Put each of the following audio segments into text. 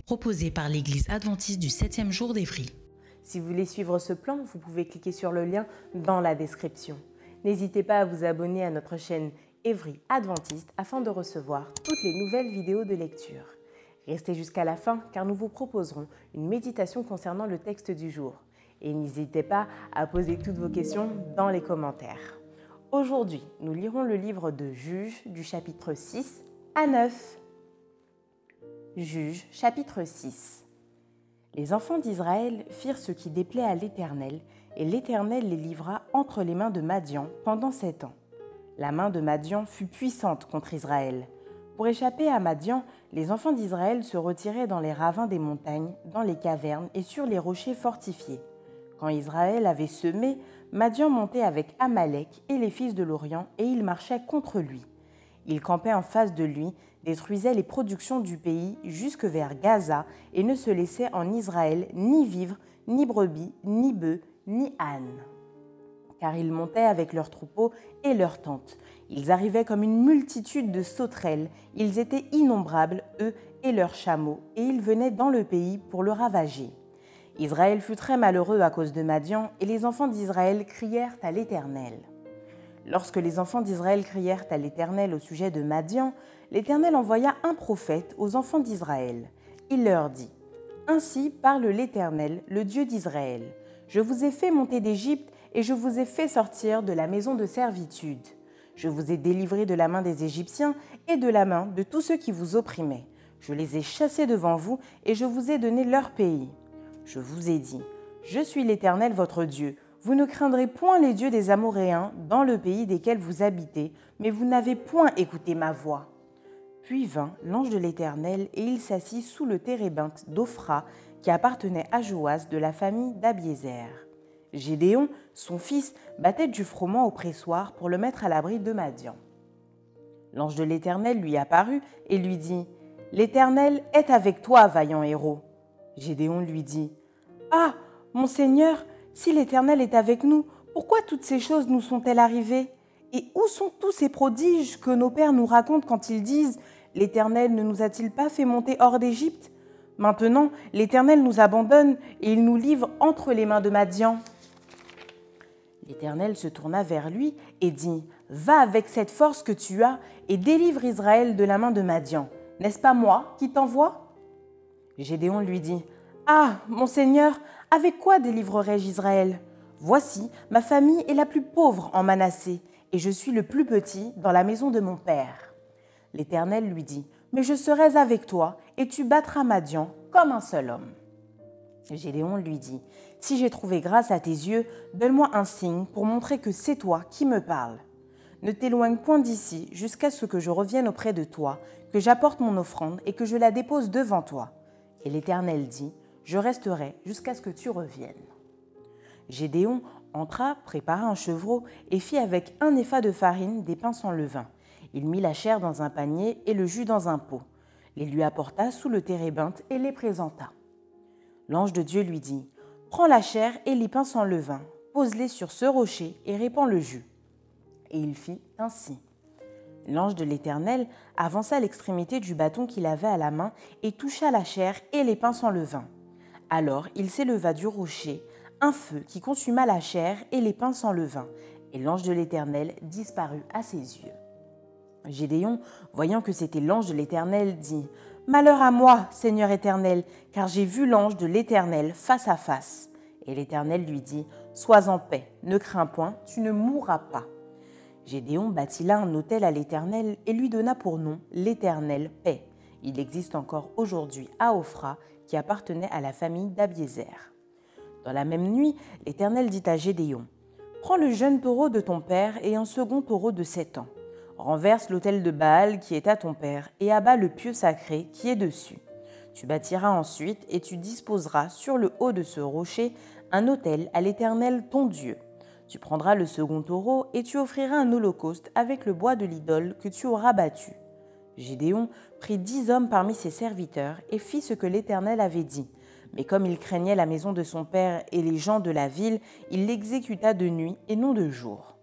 Proposée par l'Église adventiste du 7e jour d'Évry. Si vous voulez suivre ce plan, vous pouvez cliquer sur le lien dans la description. N'hésitez pas à vous abonner à notre chaîne Évry Adventiste afin de recevoir toutes les nouvelles vidéos de lecture. Restez jusqu'à la fin car nous vous proposerons une méditation concernant le texte du jour. Et n'hésitez pas à poser toutes vos questions dans les commentaires. Aujourd'hui, nous lirons le livre de Juges du chapitre 6 à 9. Juge chapitre 6 Les enfants d'Israël firent ce qui déplaît à l'Éternel, et l'Éternel les livra entre les mains de Madian pendant sept ans. La main de Madian fut puissante contre Israël. Pour échapper à Madian, les enfants d'Israël se retiraient dans les ravins des montagnes, dans les cavernes et sur les rochers fortifiés. Quand Israël avait semé, Madian montait avec Amalek et les fils de l'Orient, et il marchait contre lui. Il campait en face de lui, détruisait les productions du pays jusque vers Gaza et ne se laissait en Israël ni vivre, ni brebis, ni bœufs, ni ânes. Car ils montaient avec leurs troupeaux et leurs tentes. Ils arrivaient comme une multitude de sauterelles, ils étaient innombrables, eux et leurs chameaux, et ils venaient dans le pays pour le ravager. Israël fut très malheureux à cause de Madian, et les enfants d'Israël crièrent à l'Éternel. Lorsque les enfants d'Israël crièrent à l'Éternel au sujet de Madian, l'Éternel envoya un prophète aux enfants d'Israël. Il leur dit, Ainsi parle l'Éternel, le Dieu d'Israël. Je vous ai fait monter d'Égypte et je vous ai fait sortir de la maison de servitude. Je vous ai délivré de la main des Égyptiens et de la main de tous ceux qui vous opprimaient. Je les ai chassés devant vous et je vous ai donné leur pays. Je vous ai dit, Je suis l'Éternel votre Dieu. Vous ne craindrez point les dieux des Amoréens dans le pays desquels vous habitez, mais vous n'avez point écouté ma voix. Puis vint l'ange de l'Éternel, et il s'assit sous le térébinthe d'Ophra, qui appartenait à Joas de la famille d'Abiézer. Gédéon, son fils, battait du froment au pressoir pour le mettre à l'abri de Madian. L'ange de l'Éternel lui apparut et lui dit L'Éternel est avec toi, vaillant héros. Gédéon lui dit Ah, mon Seigneur, si l'Éternel est avec nous, pourquoi toutes ces choses nous sont-elles arrivées? Et où sont tous ces prodiges que nos pères nous racontent quand ils disent L'Éternel ne nous a-t-il pas fait monter hors d'Égypte? Maintenant, l'Éternel nous abandonne et il nous livre entre les mains de Madian. L'Éternel se tourna vers lui et dit Va avec cette force que tu as et délivre Israël de la main de Madian. N'est-ce pas moi qui t'envoie? Gédéon lui dit Ah, mon Seigneur, avec quoi délivrerai-je Israël? Voici, ma famille est la plus pauvre en Manassé, et je suis le plus petit dans la maison de mon père. L'Éternel lui dit, Mais je serai avec toi, et tu battras Madian comme un seul homme. Gédéon lui dit, Si j'ai trouvé grâce à tes yeux, donne-moi un signe pour montrer que c'est toi qui me parles. Ne t'éloigne point d'ici jusqu'à ce que je revienne auprès de toi, que j'apporte mon offrande et que je la dépose devant toi. Et l'Éternel dit, je resterai jusqu'à ce que tu reviennes. Gédéon entra, prépara un chevreau et fit avec un épha de farine des pains sans levain. Il mit la chair dans un panier et le jus dans un pot, les lui apporta sous le térébinthe et les présenta. L'ange de Dieu lui dit Prends la chair et les pains sans levain, pose-les sur ce rocher et répands le jus. Et il fit ainsi. L'ange de l'Éternel avança l'extrémité du bâton qu'il avait à la main et toucha la chair et les pains sans levain. Alors il s'éleva du rocher un feu qui consuma la chair et les pains sans levain, et l'ange de l'Éternel disparut à ses yeux. Gédéon, voyant que c'était l'ange de l'Éternel, dit Malheur à moi, Seigneur Éternel, car j'ai vu l'ange de l'Éternel face à face. Et l'Éternel lui dit Sois en paix, ne crains point, tu ne mourras pas. Gédéon bâtit là un autel à l'Éternel et lui donna pour nom l'Éternel paix. Il existe encore aujourd'hui à Ophra qui appartenait à la famille d'Abiézer. Dans la même nuit, l'Éternel dit à Gédéon Prends le jeune taureau de ton père et un second taureau de sept ans. Renverse l'autel de Baal qui est à ton père et abat le pieu sacré qui est dessus. Tu bâtiras ensuite et tu disposeras sur le haut de ce rocher un autel à l'Éternel ton Dieu. Tu prendras le second taureau et tu offriras un holocauste avec le bois de l'idole que tu auras battu. Gédéon prit dix hommes parmi ses serviteurs et fit ce que l'Éternel avait dit. Mais comme il craignait la maison de son père et les gens de la ville, il l'exécuta de nuit et non de jour.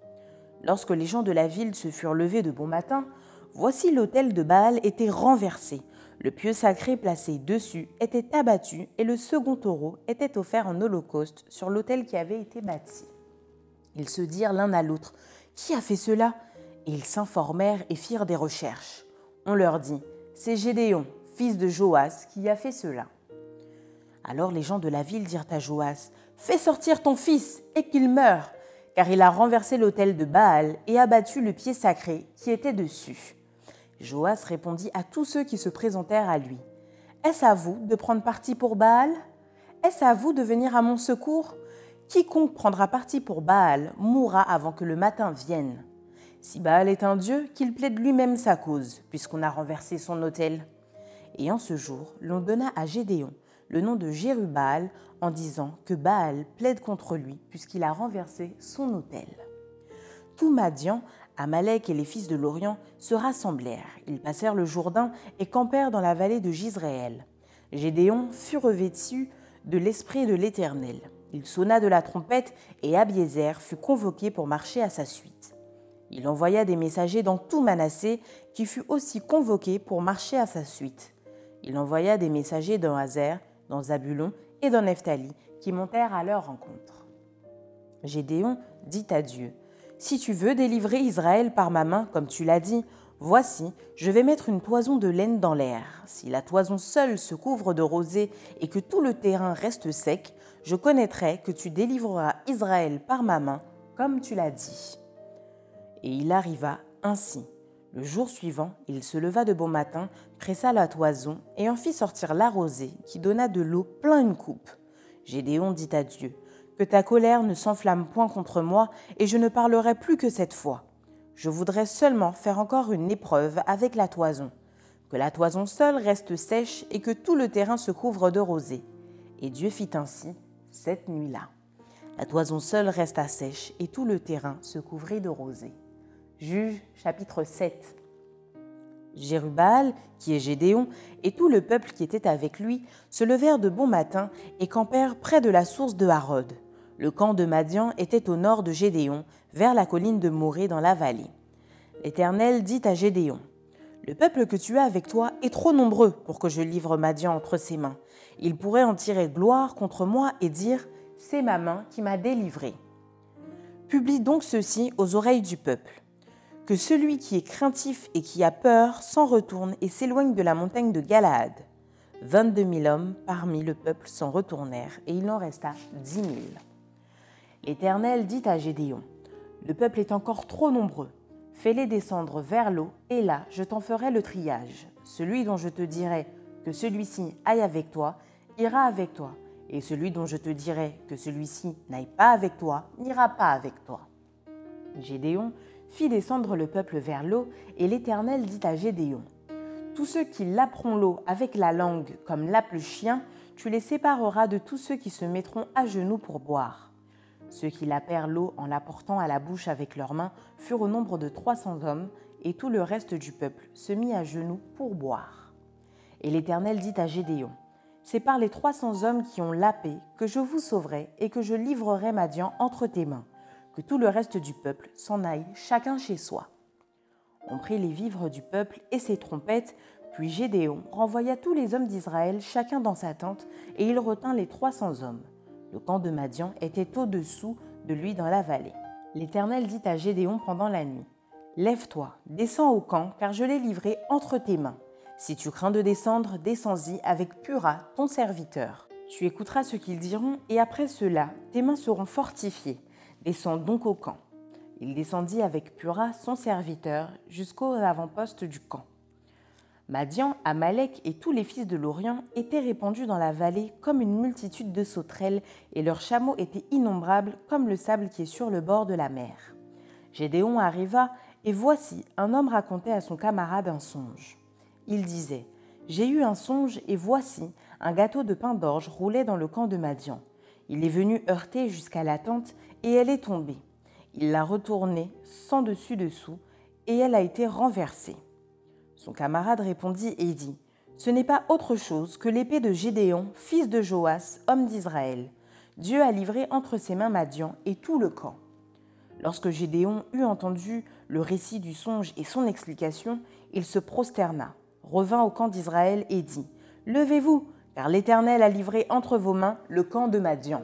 Lorsque les gens de la ville se furent levés de bon matin, voici l'autel de Baal était renversé, le pieu sacré placé dessus était abattu et le second taureau était offert en holocauste sur l'autel qui avait été bâti. Ils se dirent l'un à l'autre Qui a fait cela? Et ils s'informèrent et firent des recherches. On leur dit C'est Gédéon, fils de Joas, qui a fait cela. Alors les gens de la ville dirent à Joas Fais sortir ton fils et qu'il meure, car il a renversé l'autel de Baal et abattu le pied sacré qui était dessus. Joas répondit à tous ceux qui se présentèrent à lui Est-ce à vous de prendre parti pour Baal? Est-ce à vous de venir à mon secours? Quiconque prendra parti pour Baal mourra avant que le matin vienne. Si Baal est un dieu, qu'il plaide lui-même sa cause, puisqu'on a renversé son autel. Et en ce jour, l'on donna à Gédéon le nom de Jérubal en disant que Baal plaide contre lui, puisqu'il a renversé son autel. Tout Madian, Amalek et les fils de l'Orient se rassemblèrent. Ils passèrent le Jourdain et campèrent dans la vallée de Gisraël. Gédéon fut revêtu de l'esprit de l'Éternel. Il sonna de la trompette et Abiézer fut convoqué pour marcher à sa suite. Il envoya des messagers dans tout Manassé, qui fut aussi convoqué pour marcher à sa suite. Il envoya des messagers dans Hazer, dans Zabulon et dans Nephtali, qui montèrent à leur rencontre. Gédéon dit à Dieu Si tu veux délivrer Israël par ma main, comme tu l'as dit, Voici, je vais mettre une toison de laine dans l'air. Si la toison seule se couvre de rosée et que tout le terrain reste sec, je connaîtrai que tu délivreras Israël par ma main, comme tu l'as dit. Et il arriva ainsi. Le jour suivant, il se leva de bon matin, pressa la toison et en fit sortir la rosée, qui donna de l'eau plein une coupe. Gédéon dit à Dieu Que ta colère ne s'enflamme point contre moi, et je ne parlerai plus que cette fois. Je voudrais seulement faire encore une épreuve avec la toison, que la toison seule reste sèche et que tout le terrain se couvre de rosée. Et Dieu fit ainsi cette nuit-là. La toison seule resta sèche et tout le terrain se couvrit de rosée. Juge chapitre 7. Jérubal, qui est Gédéon, et tout le peuple qui était avec lui se levèrent de bon matin et campèrent près de la source de Harod. Le camp de Madian était au nord de Gédéon, vers la colline de Morée dans la vallée. L'Éternel dit à Gédéon Le peuple que tu as avec toi est trop nombreux pour que je livre Madian entre ses mains. Il pourrait en tirer gloire contre moi et dire C'est ma main qui m'a délivré. Publie donc ceci aux oreilles du peuple que celui qui est craintif et qui a peur s'en retourne et s'éloigne de la montagne de Galaad. 22 000 hommes parmi le peuple s'en retournèrent, et il en resta dix mille. L'Éternel dit à Gédéon, Le peuple est encore trop nombreux. Fais-les descendre vers l'eau, et là je t'en ferai le triage. Celui dont je te dirai que celui-ci aille avec toi, ira avec toi, et celui dont je te dirai que celui-ci n'aille pas avec toi, n'ira pas avec toi. Gédéon fit descendre le peuple vers l'eau, et l'Éternel dit à Gédéon, Tous ceux qui laperont l'eau avec la langue comme lappe le chien, tu les sépareras de tous ceux qui se mettront à genoux pour boire. Ceux qui lapèrent l'eau en la portant à la bouche avec leurs mains furent au nombre de trois cents hommes, et tout le reste du peuple se mit à genoux pour boire. Et l'Éternel dit à Gédéon, C'est par les trois cents hommes qui ont lapé que je vous sauverai et que je livrerai Madian entre tes mains, que tout le reste du peuple s'en aille chacun chez soi. On prit les vivres du peuple et ses trompettes, puis Gédéon renvoya tous les hommes d'Israël chacun dans sa tente, et il retint les trois cents hommes. Le camp de Madian était au-dessous de lui dans la vallée. L'Éternel dit à Gédéon pendant la nuit Lève-toi, descends au camp, car je l'ai livré entre tes mains. Si tu crains de descendre, descends-y avec Pura, ton serviteur. Tu écouteras ce qu'ils diront, et après cela, tes mains seront fortifiées. Descends donc au camp. Il descendit avec Pura, son serviteur, jusqu'aux avant-postes du camp. Madian, Amalek et tous les fils de l'Orient étaient répandus dans la vallée comme une multitude de sauterelles, et leurs chameaux étaient innombrables comme le sable qui est sur le bord de la mer. Gédéon arriva, et voici, un homme racontait à son camarade un songe. Il disait J'ai eu un songe, et voici, un gâteau de pain d'orge roulait dans le camp de Madian. Il est venu heurter jusqu'à la tente, et elle est tombée. Il l'a retournée, sans dessus-dessous, et elle a été renversée. Son camarade répondit et dit Ce n'est pas autre chose que l'épée de Gédéon, fils de Joas, homme d'Israël. Dieu a livré entre ses mains Madian et tout le camp. Lorsque Gédéon eut entendu le récit du songe et son explication, il se prosterna, revint au camp d'Israël et dit Levez-vous, car l'Éternel a livré entre vos mains le camp de Madian.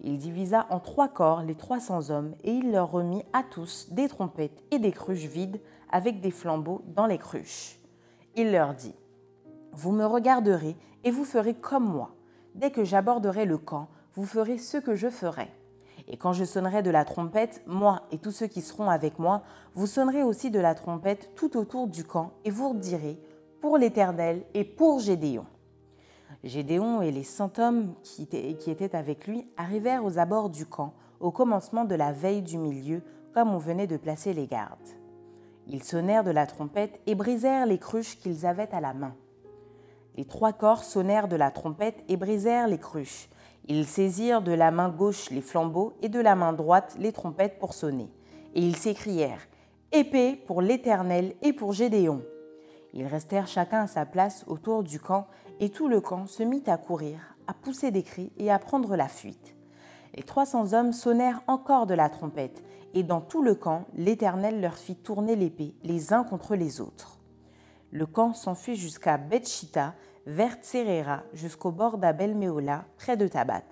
Il divisa en trois corps les trois cents hommes, et il leur remit à tous des trompettes et des cruches vides avec des flambeaux dans les cruches. Il leur dit Vous me regarderez et vous ferez comme moi. Dès que j'aborderai le camp, vous ferez ce que je ferai. Et quand je sonnerai de la trompette, moi et tous ceux qui seront avec moi, vous sonnerez aussi de la trompette tout autour du camp et vous direz Pour l'Éternel et pour Gédéon. Gédéon et les cent hommes qui étaient avec lui arrivèrent aux abords du camp au commencement de la veille du milieu, comme on venait de placer les gardes. Ils sonnèrent de la trompette et brisèrent les cruches qu'ils avaient à la main. Les trois corps sonnèrent de la trompette et brisèrent les cruches. Ils saisirent de la main gauche les flambeaux et de la main droite les trompettes pour sonner. Et ils s'écrièrent Épée pour l'Éternel et pour Gédéon. Ils restèrent chacun à sa place autour du camp, et tout le camp se mit à courir, à pousser des cris et à prendre la fuite. Les trois cents hommes sonnèrent encore de la trompette, et dans tout le camp, l'Éternel leur fit tourner l'épée les uns contre les autres. Le camp s'enfuit jusqu'à Bethshita, vers Tserera, jusqu'au bord d'Abel Méola, près de Tabat.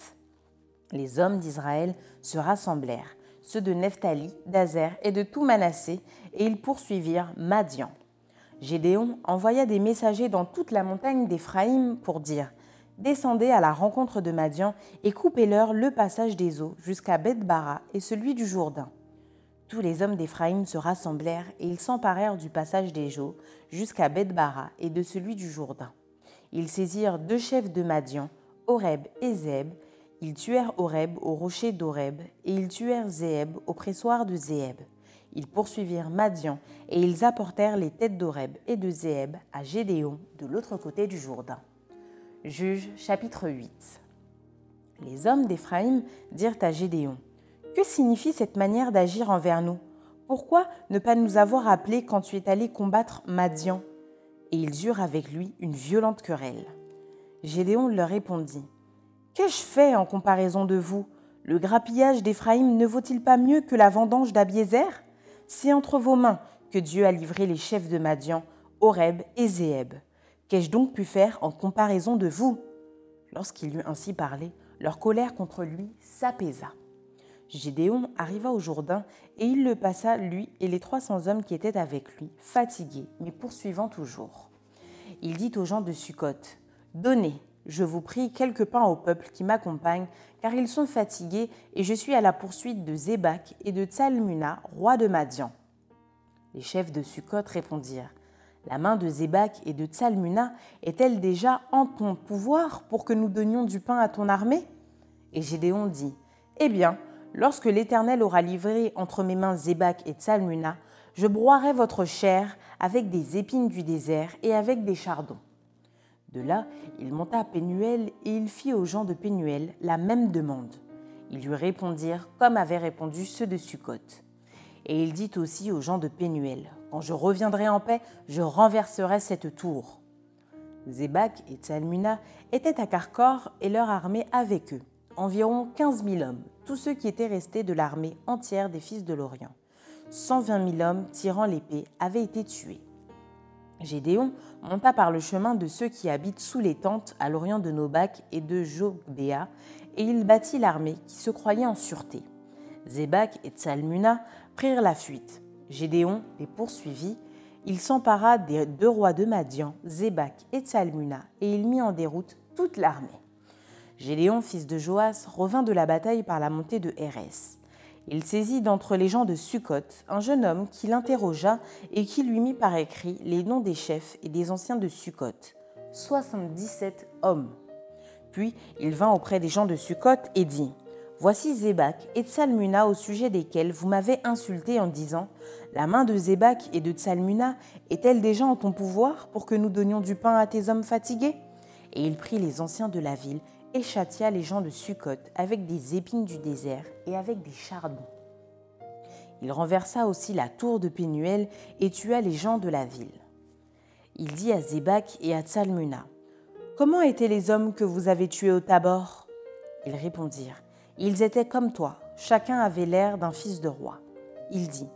Les hommes d'Israël se rassemblèrent, ceux de Nephtali, d'Azer et de tout Manassé, et ils poursuivirent Madian. Gédéon envoya des messagers dans toute la montagne d'Éphraïm pour dire Descendez à la rencontre de Madian et coupez-leur le passage des eaux jusqu'à Beth-Bara et celui du Jourdain. Tous les hommes d'Éphraïm se rassemblèrent et ils s'emparèrent du passage des eaux jusqu'à Beth-Bara et de celui du Jourdain. Ils saisirent deux chefs de Madian, Horeb et Zeb. Ils tuèrent Horeb au rocher d'Horeb et ils tuèrent Zéeb au pressoir de Zéeb. Ils poursuivirent Madian et ils apportèrent les têtes d'Horeb et de Zéeb à Gédéon de l'autre côté du Jourdain. Juge chapitre 8 Les hommes d'Éphraïm dirent à Gédéon Que signifie cette manière d'agir envers nous? Pourquoi ne pas nous avoir appelés quand tu es allé combattre Madian? Et ils eurent avec lui une violente querelle. Gédéon leur répondit Qu'ai-je fait en comparaison de vous? Le grappillage d'Éphraïm ne vaut-il pas mieux que la vendange d'Abiézer c'est entre vos mains que Dieu a livré les chefs de Madian, Horeb et Zéeb. Qu'ai-je donc pu faire en comparaison de vous? Lorsqu'il eut ainsi parlé, leur colère contre lui s'apaisa. Gédéon arriva au Jourdain et il le passa, lui et les trois cents hommes qui étaient avec lui, fatigués, mais poursuivant toujours. Il dit aux gens de Succoth Donnez, je vous prie, quelques pains au peuple qui m'accompagne, car ils sont fatigués, et je suis à la poursuite de Zébak et de Tsalmuna, roi de Madian. Les chefs de Sukkot répondirent La main de Zébak et de Tsalmuna est-elle déjà en ton pouvoir pour que nous donnions du pain à ton armée? Et Gédéon dit Eh bien, lorsque l'Éternel aura livré entre mes mains Zébak et Tsalmuna, je broierai votre chair avec des épines du désert et avec des chardons. De là, il monta à Pénuel et il fit aux gens de Pénuel la même demande. Ils lui répondirent comme avaient répondu ceux de Sukkot. Et il dit aussi aux gens de Pénuel Quand je reviendrai en paix, je renverserai cette tour. Zébak et Tsalmuna étaient à Carcor et leur armée avec eux, environ quinze mille hommes, tous ceux qui étaient restés de l'armée entière des fils de l'Orient. Cent vingt mille hommes tirant l'épée avaient été tués. Gédéon monta par le chemin de ceux qui habitent sous les tentes à l'orient de Nobac et de Jobéa, et il bâtit l'armée qui se croyait en sûreté. Zébak et Tsalmuna prirent la fuite. Gédéon les poursuivit. Il s'empara des deux rois de Madian, Zébak et Tsalmuna, et il mit en déroute toute l'armée. Gédéon, fils de Joas, revint de la bataille par la montée de Hérès. Il saisit d'entre les gens de Sukkot un jeune homme qui l'interrogea et qui lui mit par écrit les noms des chefs et des anciens de Sukkot, 77 hommes. Puis il vint auprès des gens de Sukkot et dit Voici Zébak et Tsalmuna au sujet desquels vous m'avez insulté en disant La main de Zébak et de Tsalmuna est-elle déjà en ton pouvoir pour que nous donnions du pain à tes hommes fatigués? Et il prit les anciens de la ville et châtia les gens de Sukkot avec des épines du désert et avec des chardons. Il renversa aussi la tour de Pénuel et tua les gens de la ville. Il dit à Zébak et à Tsalmuna Comment étaient les hommes que vous avez tués au Tabor? Ils répondirent Ils étaient comme toi, chacun avait l'air d'un fils de roi. Il dit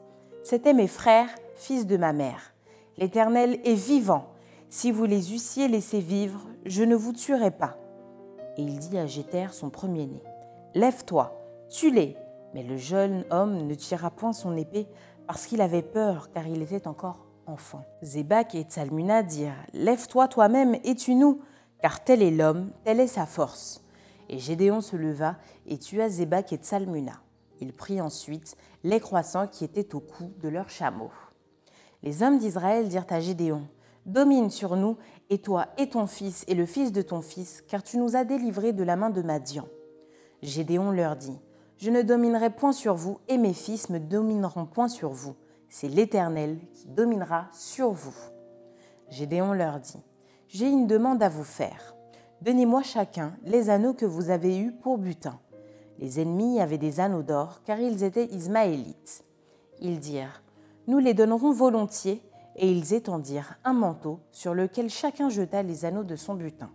C'étaient mes frères, fils de ma mère. L'Éternel est vivant. Si vous les eussiez laissés vivre, je ne vous tuerais pas et il dit à Jéter, son premier-né Lève-toi, tue-les. Mais le jeune homme ne tira point son épée parce qu'il avait peur, car il était encore enfant. Zébak et Tsalmuna dirent Lève-toi toi-même et tue-nous, car tel est l'homme, telle est sa force. Et Gédéon se leva et tua Zébak et Tsalmuna. Il prit ensuite les croissants qui étaient au cou de leurs chameaux. Les hommes d'Israël dirent à Gédéon Domine sur nous, et toi et ton fils et le fils de ton fils, car tu nous as délivrés de la main de Madian. Gédéon leur dit Je ne dominerai point sur vous, et mes fils me domineront point sur vous. C'est l'Éternel qui dominera sur vous. Gédéon leur dit J'ai une demande à vous faire. Donnez-moi chacun les anneaux que vous avez eus pour butin. Les ennemis avaient des anneaux d'or, car ils étaient ismaélites. Ils dirent Nous les donnerons volontiers et ils étendirent un manteau sur lequel chacun jeta les anneaux de son butin.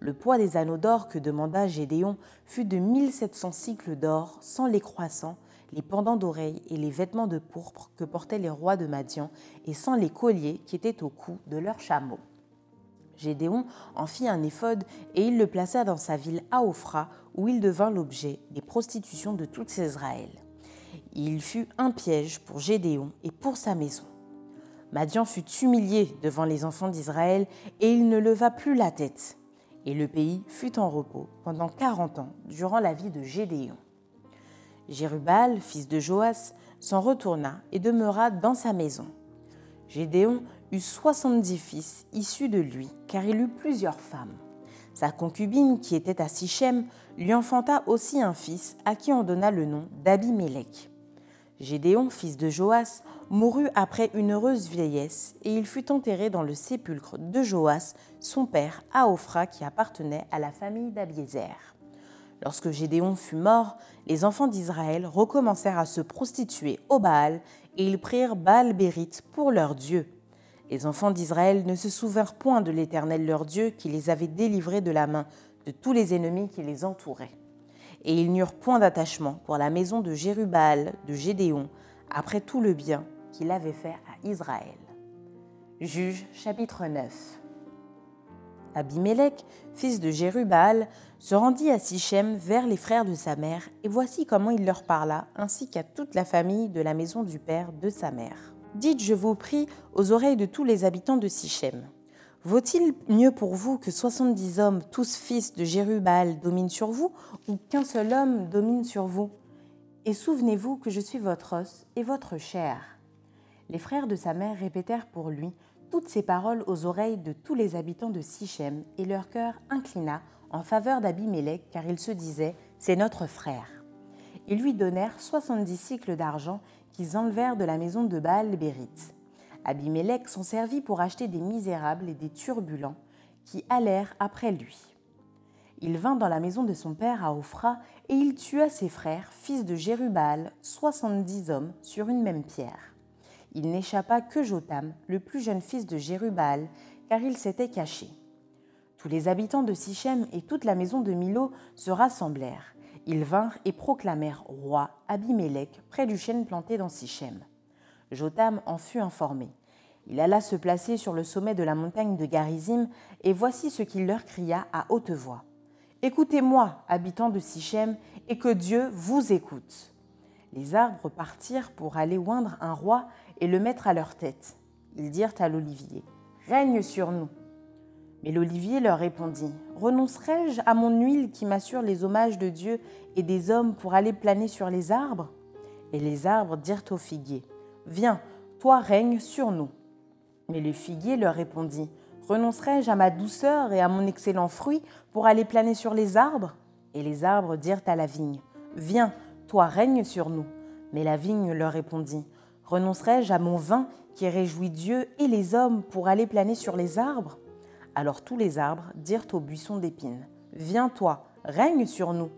Le poids des anneaux d'or que demanda Gédéon fut de 1700 cycles d'or, sans les croissants, les pendants d'oreilles et les vêtements de pourpre que portaient les rois de Madian, et sans les colliers qui étaient au cou de leurs chameaux. Gédéon en fit un éphode et il le plaça dans sa ville Aophra, où il devint l'objet des prostitutions de tout Israël. Il fut un piège pour Gédéon et pour sa maison. Madian fut humilié devant les enfants d'Israël et il ne leva plus la tête. Et le pays fut en repos pendant quarante ans durant la vie de Gédéon. Jérubal, fils de Joas, s'en retourna et demeura dans sa maison. Gédéon eut soixante-dix fils issus de lui, car il eut plusieurs femmes. Sa concubine, qui était à Sichem, lui enfanta aussi un fils, à qui on donna le nom d'Abimélec. Gédéon, fils de Joas, mourut après une heureuse vieillesse, et il fut enterré dans le sépulcre de Joas, son père, à Ophra, qui appartenait à la famille d'Abiézer. Lorsque Gédéon fut mort, les enfants d'Israël recommencèrent à se prostituer au Baal, et ils prirent Baal-Bérite pour leur Dieu. Les enfants d'Israël ne se souvinrent point de l'Éternel leur Dieu qui les avait délivrés de la main de tous les ennemis qui les entouraient et ils n'eurent point d'attachement pour la maison de Jérubal de Gédéon, après tout le bien qu'il avait fait à Israël. Juge chapitre 9 Abimelech, fils de Jérubal, se rendit à Sichem vers les frères de sa mère, et voici comment il leur parla, ainsi qu'à toute la famille de la maison du père de sa mère. Dites, je vous prie, aux oreilles de tous les habitants de Sichem. Vaut-il mieux pour vous que soixante-dix hommes, tous fils de Jérubal, dominent sur vous, ou qu'un seul homme domine sur vous? Et souvenez-vous que je suis votre os et votre chair. Les frères de sa mère répétèrent pour lui toutes ces paroles aux oreilles de tous les habitants de Sichem, et leur cœur inclina en faveur d'Abimélec, car ils se disaient C'est notre frère. Ils lui donnèrent soixante-dix cycles d'argent qu'ils enlevèrent de la maison de Baal-Bérite. Abimélec s'en servit pour acheter des misérables et des turbulents qui allèrent après lui. Il vint dans la maison de son père à Ophra et il tua ses frères, fils de Jérubal, soixante-dix hommes sur une même pierre. Il n'échappa que Jotam, le plus jeune fils de Jérubal, car il s'était caché. Tous les habitants de Sichem et toute la maison de Milo se rassemblèrent. Ils vinrent et proclamèrent roi Abimélec près du chêne planté dans Sichem. Jotam en fut informé. Il alla se placer sur le sommet de la montagne de Garizim, et voici ce qu'il leur cria à haute voix. Écoutez-moi, habitants de Sichem, et que Dieu vous écoute. Les arbres partirent pour aller oindre un roi et le mettre à leur tête. Ils dirent à l'olivier Règne sur nous. Mais l'olivier leur répondit Renoncerai-je à mon huile qui m'assure les hommages de Dieu et des hommes pour aller planer sur les arbres? Et les arbres dirent au figuier, Viens, toi règne sur nous. Mais le figuier leur répondit, Renoncerai-je à ma douceur et à mon excellent fruit pour aller planer sur les arbres? Et les arbres dirent à la vigne, Viens, toi règne sur nous. Mais la vigne leur répondit, Renoncerai-je à mon vin qui réjouit Dieu et les hommes pour aller planer sur les arbres? Alors tous les arbres dirent au buisson d'épines, Viens toi, règne sur nous.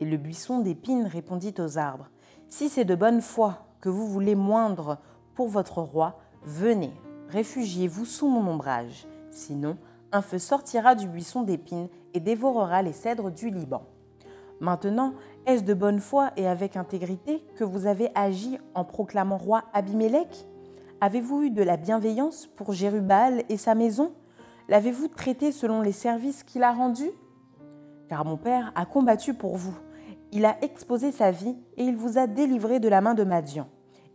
Et le buisson d'épines répondit aux arbres, Si c'est de bonne foi que vous voulez moindre pour votre roi, venez, réfugiez-vous sous mon ombrage. Sinon, un feu sortira du buisson d'épines et dévorera les cèdres du Liban. Maintenant, est-ce de bonne foi et avec intégrité que vous avez agi en proclamant roi Abimélec Avez-vous eu de la bienveillance pour Jérubal et sa maison? L'avez-vous traité selon les services qu'il a rendus? Car mon père a combattu pour vous. Il a exposé sa vie et il vous a délivré de la main de Madian.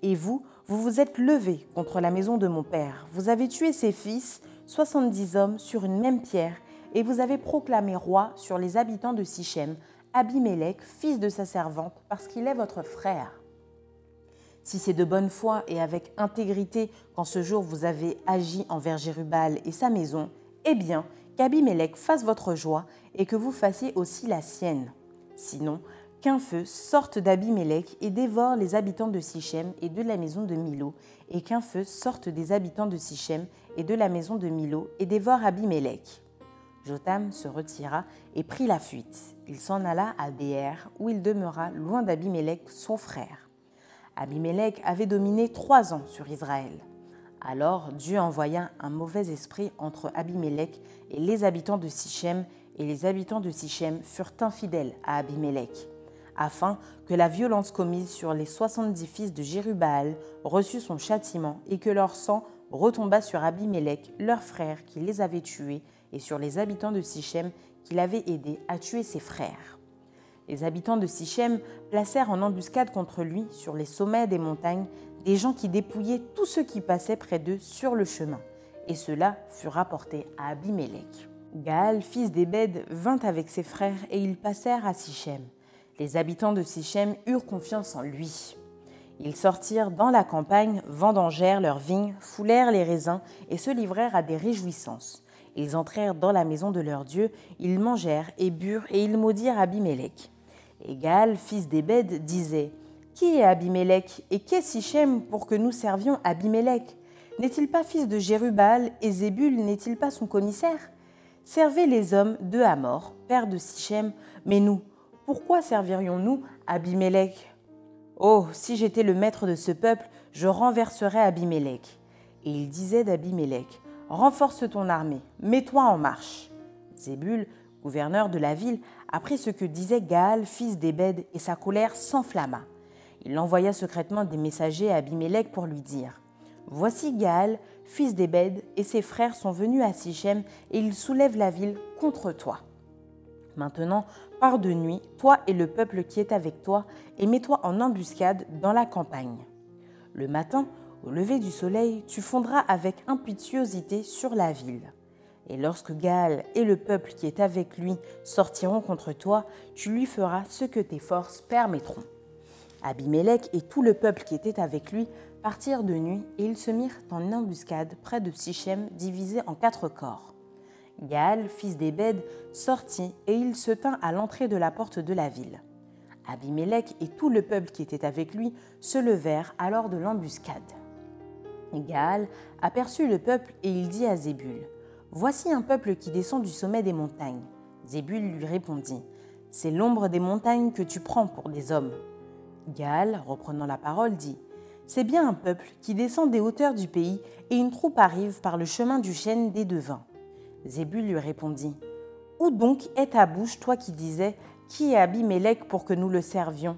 Et vous, vous vous êtes levé contre la maison de mon père. Vous avez tué ses fils, soixante-dix hommes, sur une même pierre, et vous avez proclamé roi sur les habitants de Sichem, Abimélec, fils de sa servante, parce qu'il est votre frère. Si c'est de bonne foi et avec intégrité qu'en ce jour vous avez agi envers Jérubal et sa maison, eh bien, qu'Abimélec fasse votre joie et que vous fassiez aussi la sienne. Sinon, qu'un feu sorte d'Abimélec et dévore les habitants de Sichem et de la maison de Milo, et qu'un feu sorte des habitants de Sichem et de la maison de Milo et dévore Abimélec. Jotam se retira et prit la fuite. Il s'en alla à Béer, où il demeura loin d'Abimélec, son frère. Abimélec avait dominé trois ans sur Israël. Alors Dieu envoya un mauvais esprit entre Abimélec et les habitants de Sichem, et les habitants de Sichem furent infidèles à Abimélec, afin que la violence commise sur les soixante-dix fils de Jérubal reçût son châtiment et que leur sang retomba sur Abimélec, leur frère qui les avait tués, et sur les habitants de Sichem qui l'avaient aidé à tuer ses frères. Les habitants de Sichem placèrent en embuscade contre lui, sur les sommets des montagnes, des gens qui dépouillaient tous ceux qui passaient près d'eux sur le chemin. Et cela fut rapporté à Abimélec. Gaal, fils d'Ébed, vint avec ses frères et ils passèrent à Sichem. Les habitants de Sichem eurent confiance en lui. Ils sortirent dans la campagne, vendangèrent leurs vignes, foulèrent les raisins et se livrèrent à des réjouissances. Ils entrèrent dans la maison de leur Dieu, ils mangèrent et burent et ils maudirent Abimélec. Égal, fils d'Ébed, disait Qui est Abimélec et qu'est Sichem pour que nous servions Abimélec N'est-il pas fils de Jérubal et Zébul n'est-il pas son commissaire? Servez les hommes de Hamor, père de Sichem, mais nous, pourquoi servirions-nous Abimélec Oh, si j'étais le maître de ce peuple, je renverserais Abimélec. Et il disait d'Abimélec Renforce ton armée, mets-toi en marche. Zébul, gouverneur de la ville, apprit ce que disait Gaal, fils d'Ébed, et sa colère s'enflamma. Il envoya secrètement des messagers à Abimelech pour lui dire Voici Gaal, fils d'Ébed, et ses frères sont venus à Sichem, et ils soulèvent la ville contre toi. Maintenant, pars de nuit, toi et le peuple qui est avec toi, et mets-toi en embuscade dans la campagne. Le matin, au lever du soleil, tu fondras avec impétuosité sur la ville. Et lorsque Gaal et le peuple qui est avec lui sortiront contre toi, tu lui feras ce que tes forces permettront. Abimélec et tout le peuple qui était avec lui partirent de nuit et ils se mirent en embuscade près de Sichem, divisé en quatre corps. Gaal, fils d'Ébed, sortit et il se tint à l'entrée de la porte de la ville. Abimélec et tout le peuple qui était avec lui se levèrent alors de l'embuscade. Gaal aperçut le peuple et il dit à Zébul Voici un peuple qui descend du sommet des montagnes. Zébul lui répondit C'est l'ombre des montagnes que tu prends pour des hommes. Gaal, reprenant la parole, dit C'est bien un peuple qui descend des hauteurs du pays et une troupe arrive par le chemin du chêne des devins. Zébul lui répondit Où donc est ta bouche, toi qui disais Qui est Abimélec pour que nous le servions?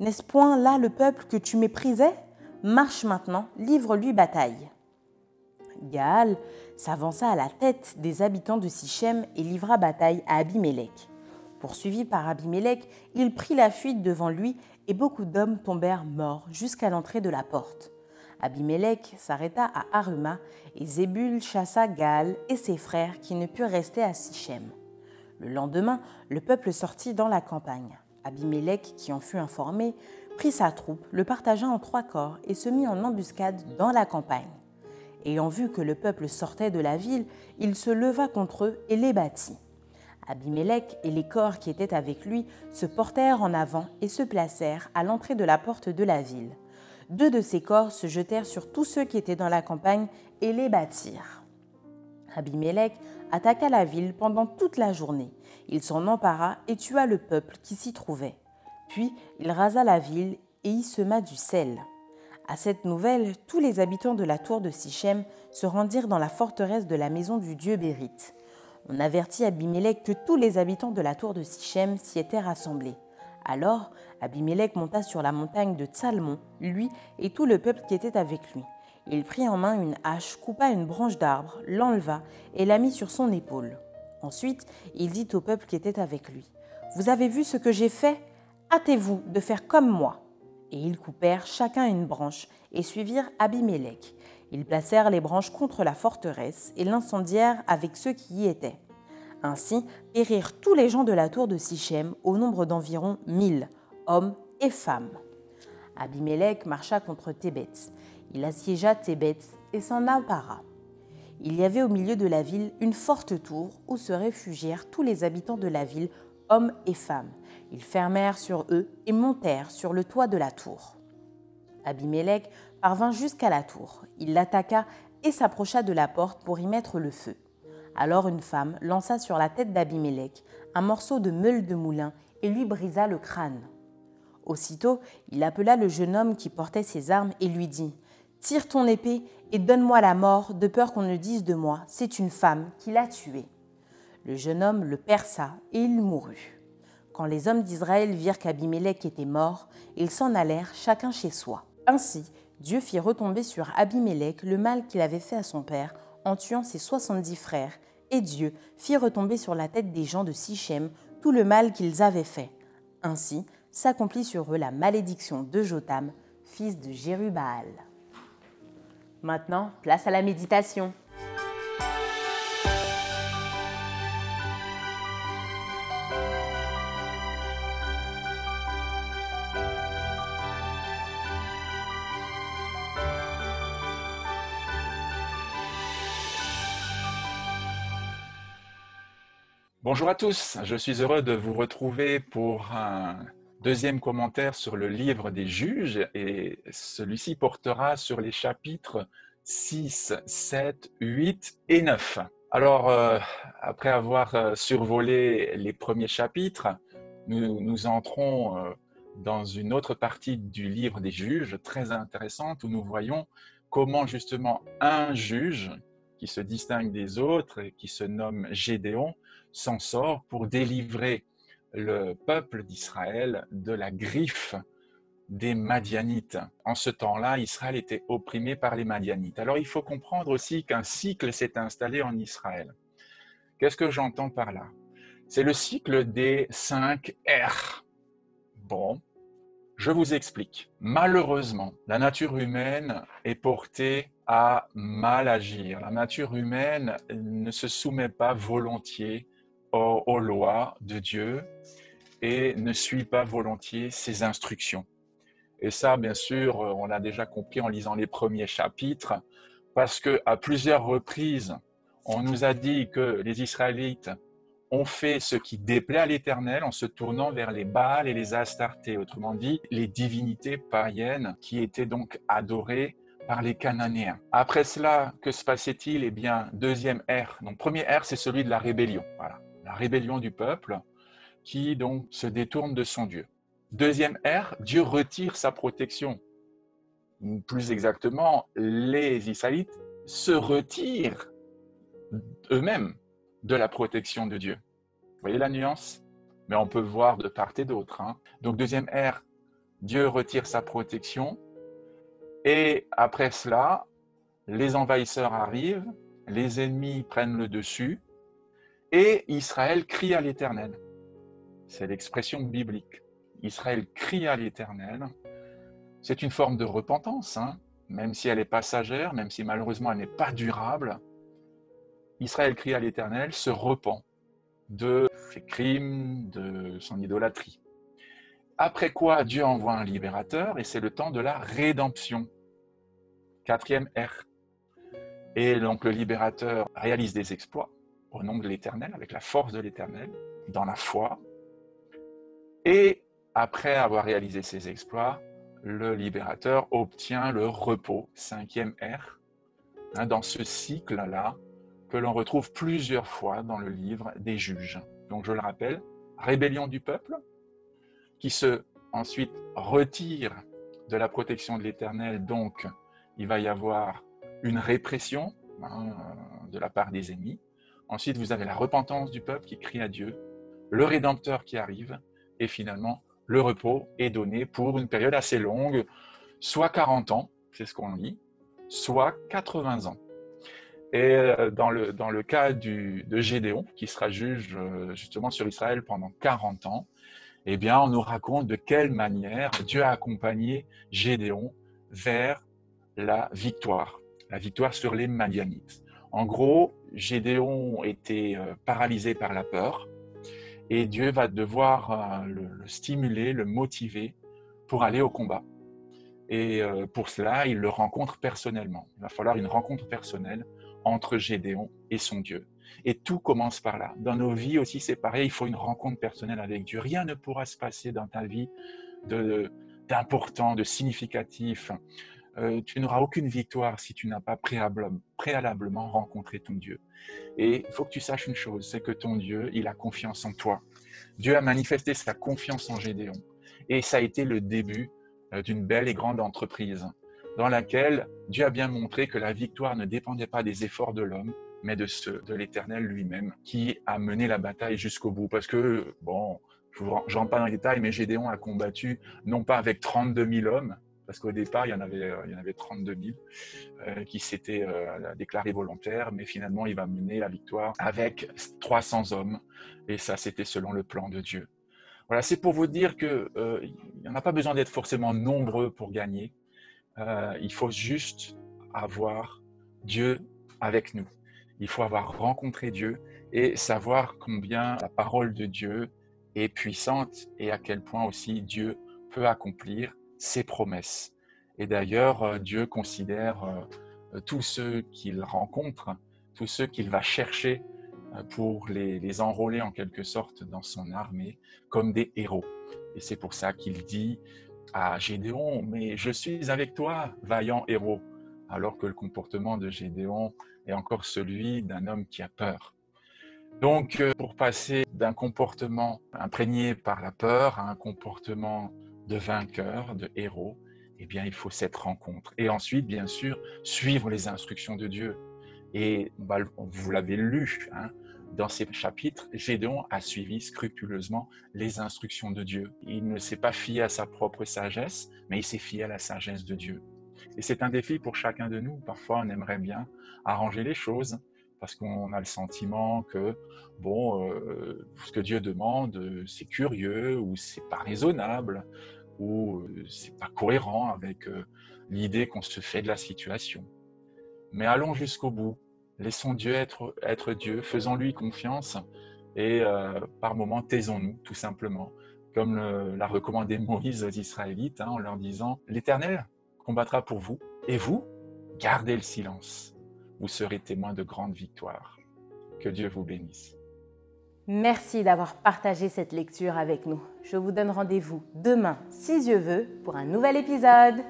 N'est-ce point là le peuple que tu méprisais? Marche maintenant, livre-lui bataille. Gaal s'avança à la tête des habitants de Sichem et livra bataille à Abimélec. Poursuivi par Abimélec, il prit la fuite devant lui et beaucoup d'hommes tombèrent morts jusqu'à l'entrée de la porte. Abimélec s'arrêta à Aruma et Zébul chassa Gaal et ses frères qui ne purent rester à Sichem. Le lendemain, le peuple sortit dans la campagne. Abimélec, qui en fut informé, prit sa troupe, le partagea en trois corps et se mit en embuscade dans la campagne. Ayant vu que le peuple sortait de la ville, il se leva contre eux et les battit. Abimélec et les corps qui étaient avec lui se portèrent en avant et se placèrent à l'entrée de la porte de la ville. Deux de ces corps se jetèrent sur tous ceux qui étaient dans la campagne et les battirent. Abimélec attaqua la ville pendant toute la journée. Il s'en empara et tua le peuple qui s'y trouvait. Puis il rasa la ville et y sema du sel. À cette nouvelle, tous les habitants de la tour de Sichem se rendirent dans la forteresse de la maison du dieu Bérite. On avertit Abimélec que tous les habitants de la tour de Sichem s'y étaient rassemblés. Alors Abimélec monta sur la montagne de Tsalmon, lui et tout le peuple qui était avec lui. Il prit en main une hache, coupa une branche d'arbre, l'enleva et la mit sur son épaule. Ensuite, il dit au peuple qui était avec lui Vous avez vu ce que j'ai fait? Hâtez-vous de faire comme moi. Et ils coupèrent chacun une branche et suivirent Abimélec. Ils placèrent les branches contre la forteresse et l'incendièrent avec ceux qui y étaient. Ainsi périrent tous les gens de la tour de Sichem au nombre d'environ mille, hommes et femmes. Abimélec marcha contre Thébet. Il assiégea Thébet et s'en empara. Il y avait au milieu de la ville une forte tour où se réfugièrent tous les habitants de la ville, hommes et femmes. Ils fermèrent sur eux et montèrent sur le toit de la tour. Abimélec parvint jusqu'à la tour. Il l'attaqua et s'approcha de la porte pour y mettre le feu. Alors une femme lança sur la tête d'Abimélec un morceau de meule de moulin et lui brisa le crâne. Aussitôt, il appela le jeune homme qui portait ses armes et lui dit Tire ton épée et donne-moi la mort, de peur qu'on ne dise de moi C'est une femme qui l'a tué. Le jeune homme le perça et il mourut. Quand les hommes d'Israël virent qu'Abimélec était mort, ils s'en allèrent chacun chez soi. Ainsi, Dieu fit retomber sur Abimélec le mal qu'il avait fait à son père en tuant ses soixante-dix frères, et Dieu fit retomber sur la tête des gens de Sichem tout le mal qu'ils avaient fait. Ainsi s'accomplit sur eux la malédiction de Jotam, fils de Jérubaal. Maintenant, place à la méditation. Bonjour à tous, je suis heureux de vous retrouver pour un deuxième commentaire sur le livre des juges et celui-ci portera sur les chapitres 6, 7, 8 et 9. Alors, euh, après avoir euh, survolé les premiers chapitres, nous, nous entrons euh, dans une autre partie du livre des juges très intéressante où nous voyons comment justement un juge qui se distingue des autres et qui se nomme Gédéon s'en sort pour délivrer le peuple d'Israël de la griffe des Madianites. En ce temps-là, Israël était opprimé par les Madianites. Alors il faut comprendre aussi qu'un cycle s'est installé en Israël. Qu'est-ce que j'entends par là? C'est le cycle des cinq R. Bon, je vous explique. Malheureusement, la nature humaine est portée à mal agir. La nature humaine ne se soumet pas volontiers aux, lois de Dieu et ne suit pas volontiers ses instructions. Et ça, bien sûr, on l'a déjà compris en lisant les premiers chapitres, parce que à plusieurs reprises, on nous a dit que les Israélites ont fait ce qui déplaît à l'Éternel en se tournant vers les Baals et les Astartés, autrement dit, les divinités païennes qui étaient donc adorées par les Cananéens. Après cela, que se passait-il? Eh bien, deuxième ère. Donc, premier ère, c'est celui de la rébellion. Voilà la rébellion du peuple, qui donc se détourne de son Dieu. Deuxième ère, Dieu retire sa protection. Plus exactement, les Israélites se retirent eux-mêmes de la protection de Dieu. Vous voyez la nuance? Mais on peut voir de part et d'autre. Hein. Donc deuxième ère, Dieu retire sa protection. Et après cela, les envahisseurs arrivent, les ennemis prennent le dessus, et Israël crie à l'Éternel. C'est l'expression biblique. Israël crie à l'Éternel. C'est une forme de repentance, hein. même si elle est passagère, même si malheureusement elle n'est pas durable. Israël crie à l'Éternel, se repent de ses crimes, de son idolâtrie. Après quoi, Dieu envoie un libérateur et c'est le temps de la rédemption. Quatrième R. Et donc le libérateur réalise des exploits au nom de l'Éternel, avec la force de l'Éternel, dans la foi. Et après avoir réalisé ses exploits, le libérateur obtient le repos, cinquième R, hein, dans ce cycle-là que l'on retrouve plusieurs fois dans le livre des juges. Donc je le rappelle, rébellion du peuple, qui se ensuite retire de la protection de l'Éternel, donc il va y avoir une répression hein, de la part des ennemis. Ensuite, vous avez la repentance du peuple qui crie à Dieu, le Rédempteur qui arrive, et finalement, le repos est donné pour une période assez longue, soit 40 ans, c'est ce qu'on dit, soit 80 ans. Et euh, dans le, cas de Gédéon, qui sera juge euh, justement sur Israël pendant 40 ans, eh bien, on nous raconte de quelle manière Dieu a accompagné Gédéon vers la victoire, la victoire sur les Madianites. En gros, Gédéon était euh, paralysé par la peur, et Dieu va devoir euh, le, stimuler, le motiver pour aller au combat. Et euh, pour cela, il le rencontre personnellement. Il va falloir une rencontre personnelle entre Gédéon et son Dieu. Et tout commence par là. Dans nos vies aussi, c'est pareil, il faut une rencontre personnelle avec Dieu. Rien ne pourra se passer dans ta vie d'important, de, significatif. Euh, tu n'auras aucune victoire si tu n'as pas préalablement rencontré ton Dieu. Et il faut que tu saches une chose, c'est que ton Dieu, il a confiance en toi. Dieu a manifesté sa confiance en Gédéon. Et ça a été le début euh, d'une belle et grande entreprise dans laquelle Dieu a bien montré que la victoire ne dépendait pas des efforts de l'homme, mais de ceux de l'Éternel lui-même, qui a mené la bataille jusqu'au bout. Parce que, bon, je ne rentre pas dans les détails, mais Gédéon a combattu non pas avec 32 000 hommes, parce qu'au départ, il y en avait, euh, il y en avait 32 000 euh, qui s'étaient euh, déclarés volontaires, mais finalement, il va mener la victoire avec 300 hommes, et ça, c'était selon le plan de Dieu. Voilà, c'est pour vous dire qu'il n'y en a pas besoin d'être forcément nombreux pour gagner. il faut juste avoir Dieu avec nous. Il faut avoir rencontré Dieu et savoir combien la parole de Dieu est puissante et à quel point aussi Dieu peut accomplir ses promesses. Et d'ailleurs, euh, Dieu considère euh, tous ceux qu'il rencontre, tous ceux qu'il va chercher euh, pour les, les, enrôler en quelque sorte dans son armée comme des héros. Et c'est pour ça qu'il dit à Gédéon, mais je suis avec toi, vaillant héros, alors que le comportement de Gédéon est encore celui d'un homme qui a peur. Donc, pour passer d'un comportement imprégné par la peur à un comportement de vainqueur, de héros, eh bien, il faut cette rencontre. Et ensuite, bien sûr, suivre les instructions de Dieu. Et bah, vous l'avez lu hein, dans ces chapitres, Gédéon a suivi scrupuleusement les instructions de Dieu. Il ne s'est pas fié à sa propre sagesse, mais il s'est fié à la sagesse de Dieu. Et c'est un défi pour chacun de nous. Parfois, on aimerait bien arranger les choses parce qu'on a le sentiment que bon, euh, ce que Dieu demande, c'est curieux ou c'est pas raisonnable ou euh, c'est pas cohérent avec euh, l'idée qu'on se fait de la situation. Mais allons jusqu'au bout. Laissons Dieu être, être Dieu, faisons-lui confiance et par moments taisons-nous tout simplement, comme l'a recommandé Moïse aux Israélites hein, en leur disant L'Éternel combattra pour vous et vous gardez le silence. Vous serez témoin de grandes victoires. Que Dieu vous bénisse. Merci d'avoir partagé cette lecture avec nous. Je vous donne rendez-vous demain, si Dieu veut, pour un nouvel épisode.